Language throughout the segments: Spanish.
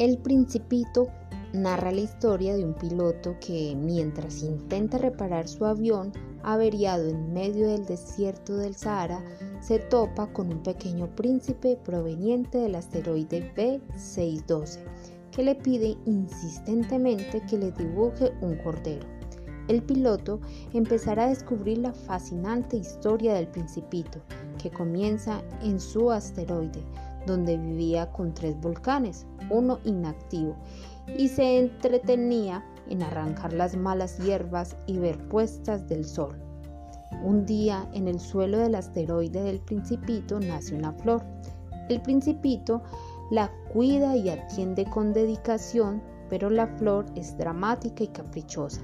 El Principito narra la historia de un piloto que mientras intenta reparar su avión averiado en medio del desierto del Sahara, se topa con un pequeño príncipe proveniente del asteroide B612, que le pide insistentemente que le dibuje un cordero. El piloto empezará a descubrir la fascinante historia del principito, que comienza en su asteroide, donde vivía con tres volcanes, uno inactivo, y se entretenía en arrancar las malas hierbas y ver puestas del sol. Un día en el suelo del asteroide del principito nace una flor. El principito la cuida y atiende con dedicación, pero la flor es dramática y caprichosa,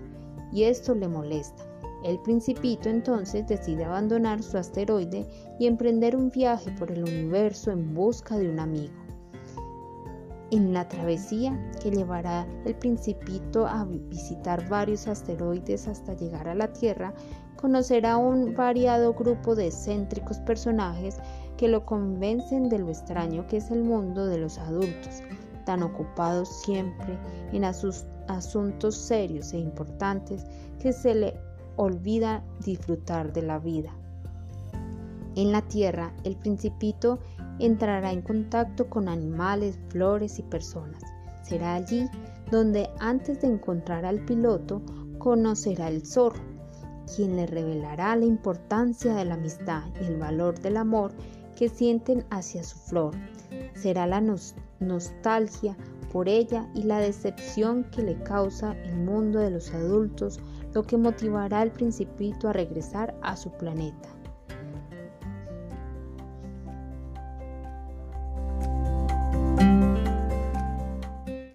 y esto le molesta. El principito entonces decide abandonar su asteroide y emprender un viaje por el universo en busca de un amigo. En la travesía que llevará el principito a visitar varios asteroides hasta llegar a la Tierra, conocerá un variado grupo de excéntricos personajes que lo convencen de lo extraño que es el mundo de los adultos, tan ocupados siempre en asuntos serios e importantes que se le olvida disfrutar de la vida. En la tierra, el principito entrará en contacto con animales, flores y personas. Será allí donde antes de encontrar al piloto conocerá el zorro, quien le revelará la importancia de la amistad y el valor del amor que sienten hacia su flor. Será la nostalgia por ella y la decepción que le causa el mundo de los adultos lo que motivará al principito a regresar a su planeta.